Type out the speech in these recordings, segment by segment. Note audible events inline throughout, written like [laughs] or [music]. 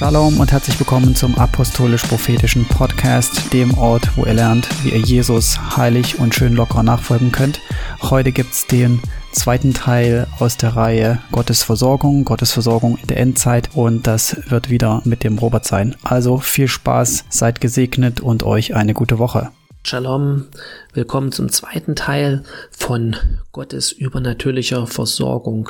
Shalom und herzlich willkommen zum Apostolisch-Prophetischen Podcast, dem Ort, wo ihr lernt, wie ihr Jesus heilig und schön locker nachfolgen könnt. Heute gibt's den zweiten Teil aus der Reihe Gottes Versorgung, Gottes Versorgung in der Endzeit und das wird wieder mit dem Robert sein. Also viel Spaß, seid gesegnet und euch eine gute Woche. Shalom, willkommen zum zweiten Teil von Gottes übernatürlicher Versorgung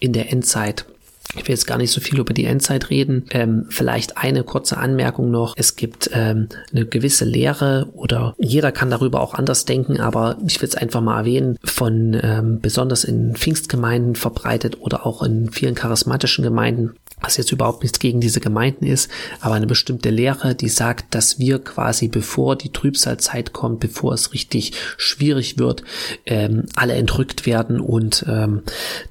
in der Endzeit. Ich will jetzt gar nicht so viel über die Endzeit reden. Ähm, vielleicht eine kurze Anmerkung noch. Es gibt ähm, eine gewisse Lehre oder jeder kann darüber auch anders denken, aber ich will es einfach mal erwähnen, von ähm, besonders in Pfingstgemeinden verbreitet oder auch in vielen charismatischen Gemeinden, was jetzt überhaupt nichts gegen diese Gemeinden ist, aber eine bestimmte Lehre, die sagt, dass wir quasi bevor die Trübsalzeit kommt, bevor es richtig schwierig wird, ähm, alle entrückt werden und ähm,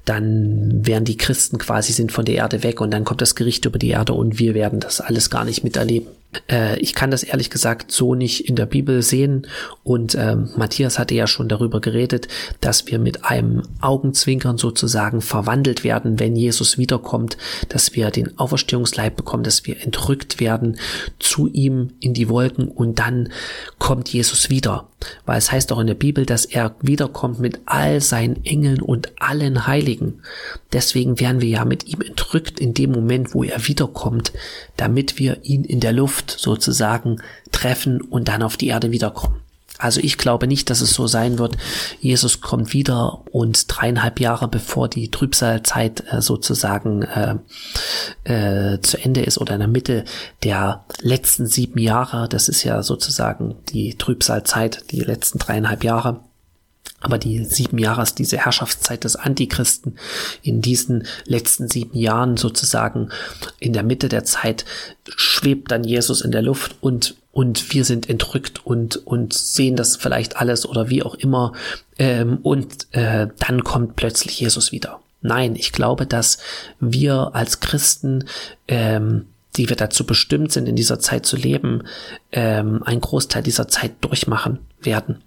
dann werden die Christen quasi sind von der Erde weg und dann kommt das Gericht über die Erde und wir werden das alles gar nicht miterleben. Äh, ich kann das ehrlich gesagt so nicht in der Bibel sehen. Und äh, Matthias hatte ja schon darüber geredet, dass wir mit einem Augenzwinkern sozusagen verwandelt werden, wenn Jesus wiederkommt, dass wir den Auferstehungsleib bekommen, dass wir entrückt werden zu ihm in die Wolken und dann kommt Jesus wieder. Weil es heißt auch in der Bibel, dass er wiederkommt mit all seinen Engeln und allen Heiligen. Deswegen werden wir ja mit ihm entrückt in dem Moment, wo er wiederkommt, damit wir ihn in der Luft sozusagen treffen und dann auf die Erde wiederkommen. Also ich glaube nicht, dass es so sein wird. Jesus kommt wieder und dreieinhalb Jahre bevor die Trübsalzeit äh, sozusagen äh, äh, zu Ende ist oder in der Mitte der letzten sieben Jahre, das ist ja sozusagen die Trübsalzeit, die letzten dreieinhalb Jahre, aber die sieben Jahres, diese Herrschaftszeit des Antichristen, in diesen letzten sieben Jahren sozusagen in der Mitte der Zeit schwebt dann Jesus in der Luft und und wir sind entrückt und und sehen das vielleicht alles oder wie auch immer ähm, und äh, dann kommt plötzlich Jesus wieder. Nein, ich glaube, dass wir als Christen ähm, die wir dazu bestimmt sind, in dieser Zeit zu leben, ähm, einen Großteil dieser Zeit durchmachen werden.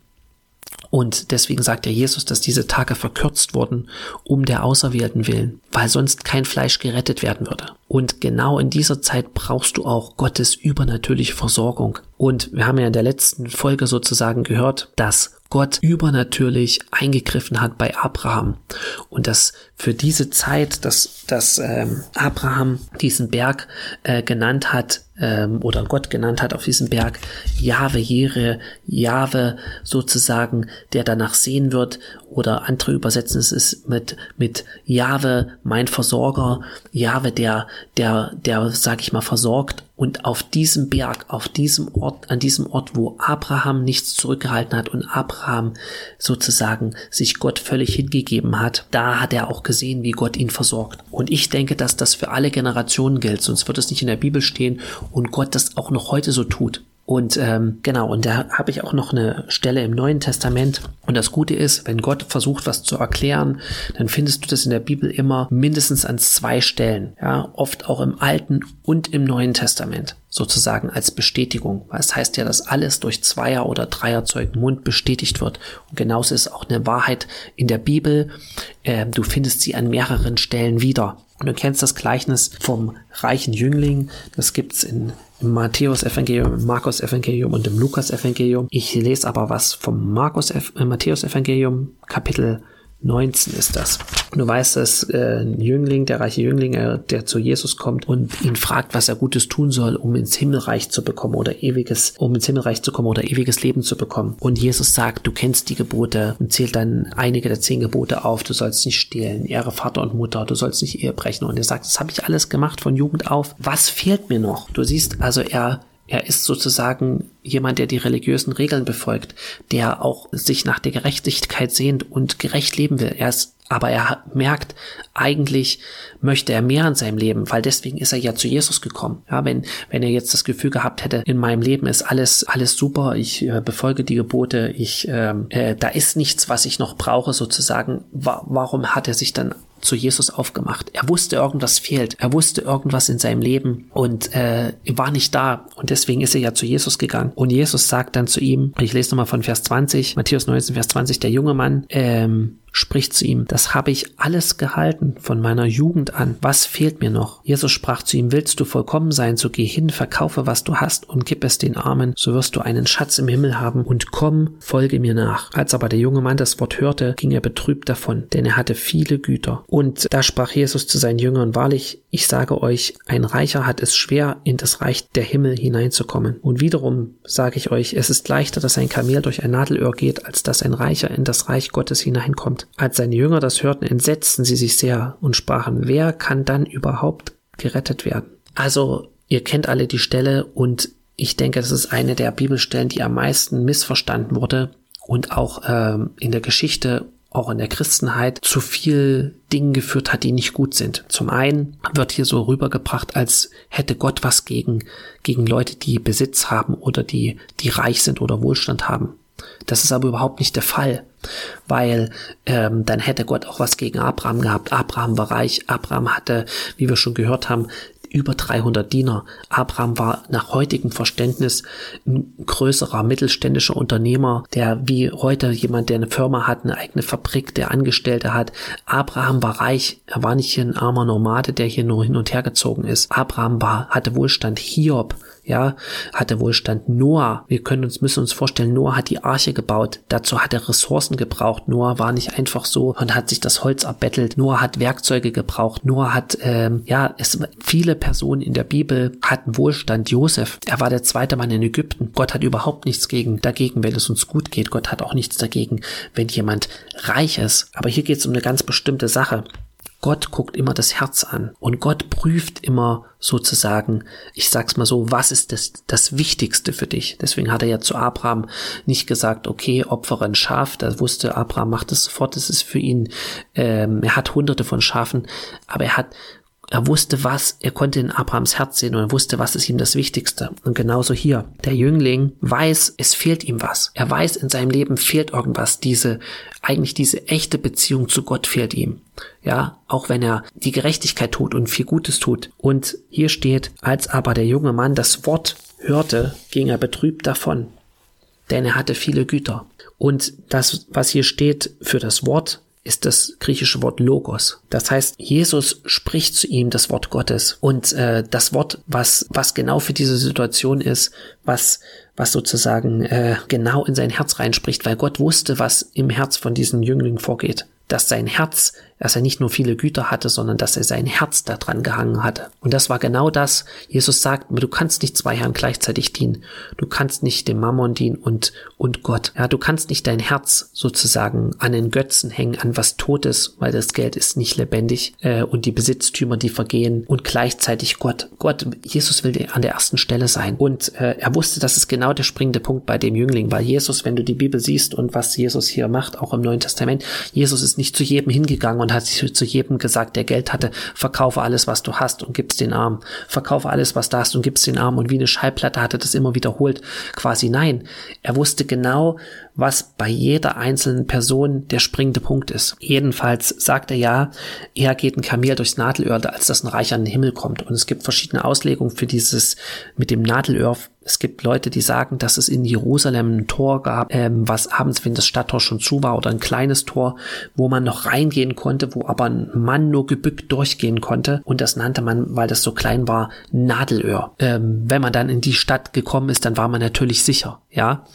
Und deswegen sagt ja Jesus, dass diese Tage verkürzt wurden, um der Auserwählten willen, weil sonst kein Fleisch gerettet werden würde. Und genau in dieser Zeit brauchst du auch Gottes übernatürliche Versorgung. Und wir haben ja in der letzten Folge sozusagen gehört, dass Gott übernatürlich eingegriffen hat bei Abraham. Und dass für diese Zeit, dass, dass ähm, Abraham diesen Berg äh, genannt hat ähm, oder Gott genannt hat auf diesem Berg Jahwe Jere, Jahwe sozusagen, der danach sehen wird. Oder andere übersetzen es ist mit mit Jahwe mein Versorger, Jahwe der der der sag ich mal versorgt und auf diesem Berg, auf diesem Ort, an diesem Ort, wo Abraham nichts zurückgehalten hat und Abraham sozusagen sich Gott völlig hingegeben hat, da hat er auch gesehen, wie Gott ihn versorgt. Und ich denke, dass das für alle Generationen gilt, sonst wird es nicht in der Bibel stehen und Gott das auch noch heute so tut. Und ähm, genau, und da habe ich auch noch eine Stelle im Neuen Testament. Und das Gute ist, wenn Gott versucht, was zu erklären, dann findest du das in der Bibel immer mindestens an zwei Stellen. Ja, oft auch im Alten und im Neuen Testament sozusagen als Bestätigung. Weil es heißt ja, dass alles durch Zweier- oder Dreierzeugen Mund bestätigt wird. Und genauso ist auch eine Wahrheit in der Bibel. Äh, du findest sie an mehreren Stellen wieder. Und du kennst das Gleichnis vom reichen Jüngling. Das gibt's in im Matthäus-Evangelium, im Markus-Evangelium und im Lukas-Evangelium. Ich lese aber was vom Markus äh, Kapitel 19 ist das. Du weißt, dass äh, ein Jüngling, der reiche Jüngling, äh, der zu Jesus kommt und ihn fragt, was er Gutes tun soll, um ins Himmelreich zu bekommen oder ewiges, um ins Himmelreich zu kommen oder ewiges Leben zu bekommen. Und Jesus sagt, du kennst die Gebote und zählt dann einige der zehn Gebote auf. Du sollst nicht stehlen, ehre Vater und Mutter, du sollst nicht Ehe brechen. Und er sagt, das habe ich alles gemacht von Jugend auf. Was fehlt mir noch? Du siehst, also er er ist sozusagen jemand, der die religiösen Regeln befolgt, der auch sich nach der Gerechtigkeit sehnt und gerecht leben will. Er ist, aber er merkt, eigentlich möchte er mehr in seinem Leben, weil deswegen ist er ja zu Jesus gekommen. Ja, wenn, wenn er jetzt das Gefühl gehabt hätte, in meinem Leben ist alles, alles super, ich äh, befolge die Gebote, ich, ähm, äh, da ist nichts, was ich noch brauche, sozusagen, wa warum hat er sich dann zu Jesus aufgemacht. Er wusste, irgendwas fehlt. Er wusste irgendwas in seinem Leben und äh, war nicht da. Und deswegen ist er ja zu Jesus gegangen. Und Jesus sagt dann zu ihm, ich lese nochmal von Vers 20, Matthäus 19, Vers 20, der junge Mann, ähm, spricht zu ihm, das habe ich alles gehalten von meiner Jugend an. Was fehlt mir noch? Jesus sprach zu ihm, willst du vollkommen sein, so geh hin, verkaufe, was du hast und gib es den Armen, so wirst du einen Schatz im Himmel haben und komm, folge mir nach. Als aber der junge Mann das Wort hörte, ging er betrübt davon, denn er hatte viele Güter. Und da sprach Jesus zu seinen Jüngern, wahrlich, ich sage euch, ein Reicher hat es schwer, in das Reich der Himmel hineinzukommen. Und wiederum sage ich euch, es ist leichter, dass ein Kamel durch ein Nadelöhr geht, als dass ein Reicher in das Reich Gottes hineinkommt. Als seine Jünger das hörten, entsetzten sie sich sehr und sprachen, wer kann dann überhaupt gerettet werden? Also, ihr kennt alle die Stelle und ich denke, das ist eine der Bibelstellen, die am meisten missverstanden wurde und auch ähm, in der Geschichte auch in der Christenheit zu viel Dingen geführt hat, die nicht gut sind. Zum einen wird hier so rübergebracht, als hätte Gott was gegen, gegen Leute, die Besitz haben oder die, die reich sind oder Wohlstand haben. Das ist aber überhaupt nicht der Fall, weil ähm, dann hätte Gott auch was gegen Abraham gehabt. Abraham war reich, Abraham hatte, wie wir schon gehört haben, über 300 Diener. Abraham war nach heutigem Verständnis ein größerer mittelständischer Unternehmer, der wie heute jemand, der eine Firma hat, eine eigene Fabrik, der Angestellte hat. Abraham war reich. Er war nicht ein armer Nomade, der hier nur hin und her gezogen ist. Abraham war, hatte Wohlstand. Hiob ja, hatte Wohlstand. Noah, wir können uns, müssen uns vorstellen, Noah hat die Arche gebaut. Dazu hat er Ressourcen gebraucht. Noah war nicht einfach so und hat sich das Holz erbettelt. Noah hat Werkzeuge gebraucht. Noah hat, ähm, ja, es, viele Personen in der Bibel hatten Wohlstand. Josef, er war der zweite Mann in Ägypten. Gott hat überhaupt nichts gegen, dagegen, wenn es uns gut geht. Gott hat auch nichts dagegen, wenn jemand reich ist. Aber hier geht es um eine ganz bestimmte Sache. Gott guckt immer das Herz an und Gott prüft immer sozusagen, ich sag's mal so, was ist das, das Wichtigste für dich? Deswegen hat er ja zu Abraham nicht gesagt, okay, opfere ein Schaf, da wusste Abraham macht es sofort, das ist für ihn, ähm, er hat hunderte von Schafen, aber er hat er wusste was, er konnte in Abrahams Herz sehen und er wusste, was ist ihm das Wichtigste. Und genauso hier. Der Jüngling weiß, es fehlt ihm was. Er weiß, in seinem Leben fehlt irgendwas. Diese, eigentlich diese echte Beziehung zu Gott fehlt ihm. Ja, auch wenn er die Gerechtigkeit tut und viel Gutes tut. Und hier steht, als aber der junge Mann das Wort hörte, ging er betrübt davon. Denn er hatte viele Güter. Und das, was hier steht für das Wort, ist das griechische Wort Logos. Das heißt, Jesus spricht zu ihm das Wort Gottes und äh, das Wort, was was genau für diese Situation ist, was was sozusagen äh, genau in sein Herz reinspricht, weil Gott wusste, was im Herz von diesem Jüngling vorgeht, dass sein Herz dass er nicht nur viele Güter hatte, sondern dass er sein Herz daran gehangen hatte. Und das war genau das. Jesus sagt, du kannst nicht zwei Herren gleichzeitig dienen. Du kannst nicht dem Mammon dienen und, und Gott. Ja, du kannst nicht dein Herz sozusagen an den Götzen hängen, an was Totes, weil das Geld ist nicht lebendig äh, und die Besitztümer, die vergehen und gleichzeitig Gott. Gott, Jesus will an der ersten Stelle sein. Und äh, er wusste, das ist genau der springende Punkt bei dem Jüngling, weil Jesus, wenn du die Bibel siehst und was Jesus hier macht, auch im Neuen Testament, Jesus ist nicht zu jedem hingegangen und und hat zu jedem gesagt, der Geld hatte, verkaufe alles, was du hast und gib's den Arm. Verkaufe alles, was du hast und gib's den Arm. Und wie eine Schallplatte hatte das immer wiederholt. Quasi nein. Er wusste genau, was bei jeder einzelnen Person der springende Punkt ist. Jedenfalls sagt er ja, eher geht ein Kamel durchs Nadelöhr, als dass ein Reich an den Himmel kommt. Und es gibt verschiedene Auslegungen für dieses mit dem Nadelöhr. Es gibt Leute, die sagen, dass es in Jerusalem ein Tor gab, ähm, was abends, wenn das Stadttor schon zu war, oder ein kleines Tor, wo man noch reingehen konnte, wo aber ein Mann nur gebückt durchgehen konnte. Und das nannte man, weil das so klein war, Nadelöhr. Ähm, wenn man dann in die Stadt gekommen ist, dann war man natürlich sicher, ja.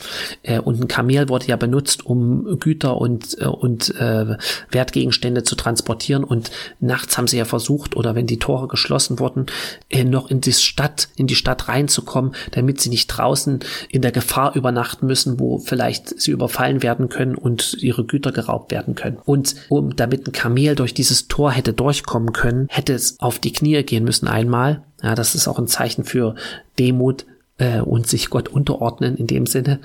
Äh, und ein Kamel wurde ja benutzt, um Güter und, äh, und äh, Wertgegenstände zu transportieren. Und nachts haben sie ja versucht, oder wenn die Tore geschlossen wurden, äh, noch in die Stadt, in die Stadt reinzukommen, damit sie nicht draußen in der Gefahr übernachten müssen, wo vielleicht sie überfallen werden können und ihre Güter geraubt werden können. Und um damit ein Kamel durch dieses Tor hätte durchkommen können, hätte es auf die Knie gehen müssen einmal. Ja, das ist auch ein Zeichen für Demut, äh, und sich Gott unterordnen in dem Sinne,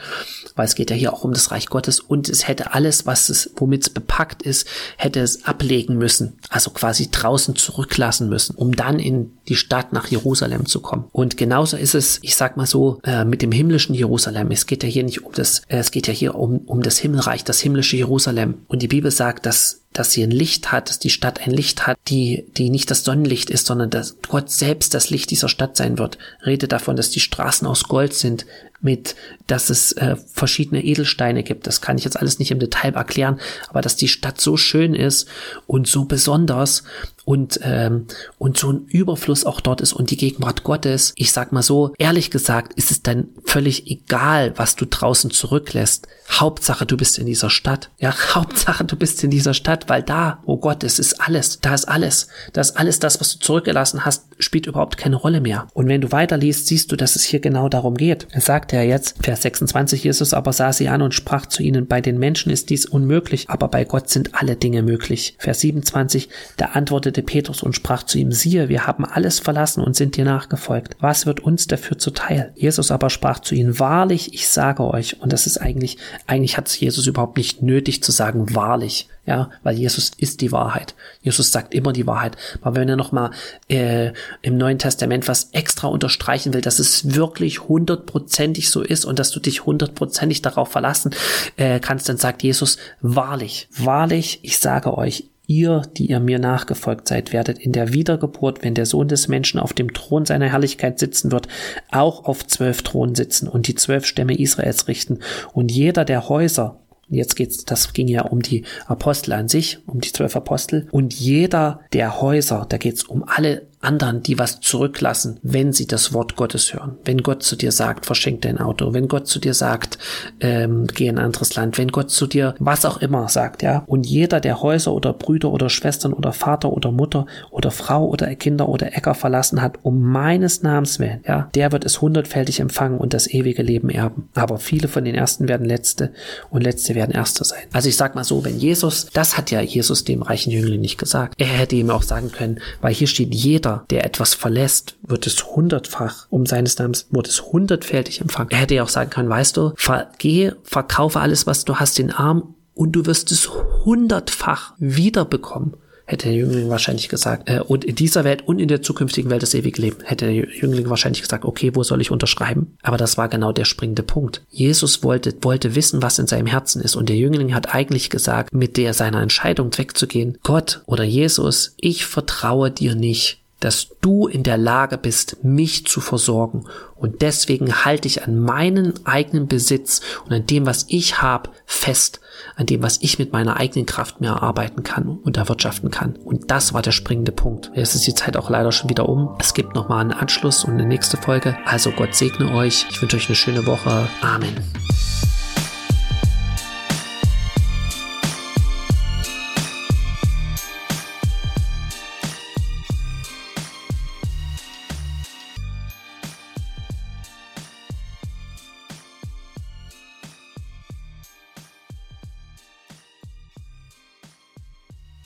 weil es geht ja hier auch um das Reich Gottes und es hätte alles, was es, womit es bepackt ist, hätte es ablegen müssen, also quasi draußen zurücklassen müssen, um dann in die Stadt nach Jerusalem zu kommen. Und genauso ist es, ich sag mal so, äh, mit dem himmlischen Jerusalem. Es geht ja hier nicht um das, äh, es geht ja hier um, um das Himmelreich, das himmlische Jerusalem. Und die Bibel sagt, dass dass sie ein Licht hat, dass die Stadt ein Licht hat, die, die nicht das Sonnenlicht ist, sondern dass Gott selbst das Licht dieser Stadt sein wird. Rede davon, dass die Straßen aus Gold sind, mit, dass es äh, verschiedene Edelsteine gibt. Das kann ich jetzt alles nicht im Detail erklären, aber dass die Stadt so schön ist und so besonders und, ähm, und so ein Überfluss auch dort ist und die Gegenwart Gottes. Ich sag mal so, ehrlich gesagt, ist es dann völlig egal, was du draußen zurücklässt. Hauptsache, du bist in dieser Stadt. Ja, [laughs] Hauptsache, du bist in dieser Stadt, weil da, oh Gott, es ist alles. Da ist alles. Da ist alles das, was du zurückgelassen hast, spielt überhaupt keine Rolle mehr. Und wenn du weiterliest, siehst du, dass es hier genau darum geht. Er sagt ja jetzt, Vers 26, Jesus aber sah sie an und sprach zu ihnen, bei den Menschen ist dies unmöglich, aber bei Gott sind alle Dinge möglich. Vers 27, da antwortete Petrus und sprach zu ihm, siehe, wir haben alles verlassen und sind dir nachgefolgt. Was wird uns dafür zuteil? Jesus aber sprach zu ihnen, wahrlich, ich sage euch, und das ist eigentlich, eigentlich hat es Jesus überhaupt nicht nötig zu sagen, wahrlich. Ja, weil Jesus ist die Wahrheit. Jesus sagt immer die Wahrheit. Aber wenn er nochmal äh, im Neuen Testament was extra unterstreichen will, dass es wirklich hundertprozentig so ist und dass du dich hundertprozentig darauf verlassen äh, kannst, dann sagt Jesus, wahrlich, wahrlich, ich sage euch, ihr, die ihr mir nachgefolgt seid, werdet in der Wiedergeburt, wenn der Sohn des Menschen auf dem Thron seiner Herrlichkeit sitzen wird, auch auf zwölf Thronen sitzen und die zwölf Stämme Israels richten. Und jeder der Häuser, Jetzt geht's, das ging ja um die Apostel an sich, um die zwölf Apostel. Und jeder der Häuser, da geht's um alle anderen, die was zurücklassen, wenn sie das Wort Gottes hören. Wenn Gott zu dir sagt, verschenk dein Auto, wenn Gott zu dir sagt, ähm, geh in ein anderes Land, wenn Gott zu dir was auch immer sagt, ja. Und jeder, der Häuser oder Brüder oder Schwestern oder Vater oder Mutter oder Frau oder Kinder oder Äcker verlassen hat, um meines Namens willen, ja, der wird es hundertfältig empfangen und das ewige Leben erben. Aber viele von den Ersten werden Letzte und Letzte werden Erste sein. Also ich sag mal so, wenn Jesus, das hat ja Jesus dem reichen Jüngling nicht gesagt. Er hätte ihm auch sagen können, weil hier steht jeder jeder, der etwas verlässt, wird es hundertfach um seines Namens, wird es hundertfältig empfangen. Er hätte ja auch sagen können, weißt du, geh, verkaufe alles, was du hast, den Arm und du wirst es hundertfach wiederbekommen hätte der Jüngling wahrscheinlich gesagt. Äh, und in dieser Welt und in der zukünftigen Welt das ewige Leben, hätte der Jüngling wahrscheinlich gesagt, okay, wo soll ich unterschreiben? Aber das war genau der springende Punkt. Jesus wollte, wollte wissen, was in seinem Herzen ist. Und der Jüngling hat eigentlich gesagt, mit der seiner Entscheidung wegzugehen, Gott oder Jesus, ich vertraue dir nicht dass du in der Lage bist, mich zu versorgen. Und deswegen halte ich an meinen eigenen Besitz und an dem, was ich habe, fest, an dem, was ich mit meiner eigenen Kraft mehr erarbeiten kann und erwirtschaften kann. Und das war der springende Punkt. Jetzt ist die Zeit auch leider schon wieder um. Es gibt nochmal einen Anschluss und eine nächste Folge. Also Gott segne euch. Ich wünsche euch eine schöne Woche. Amen.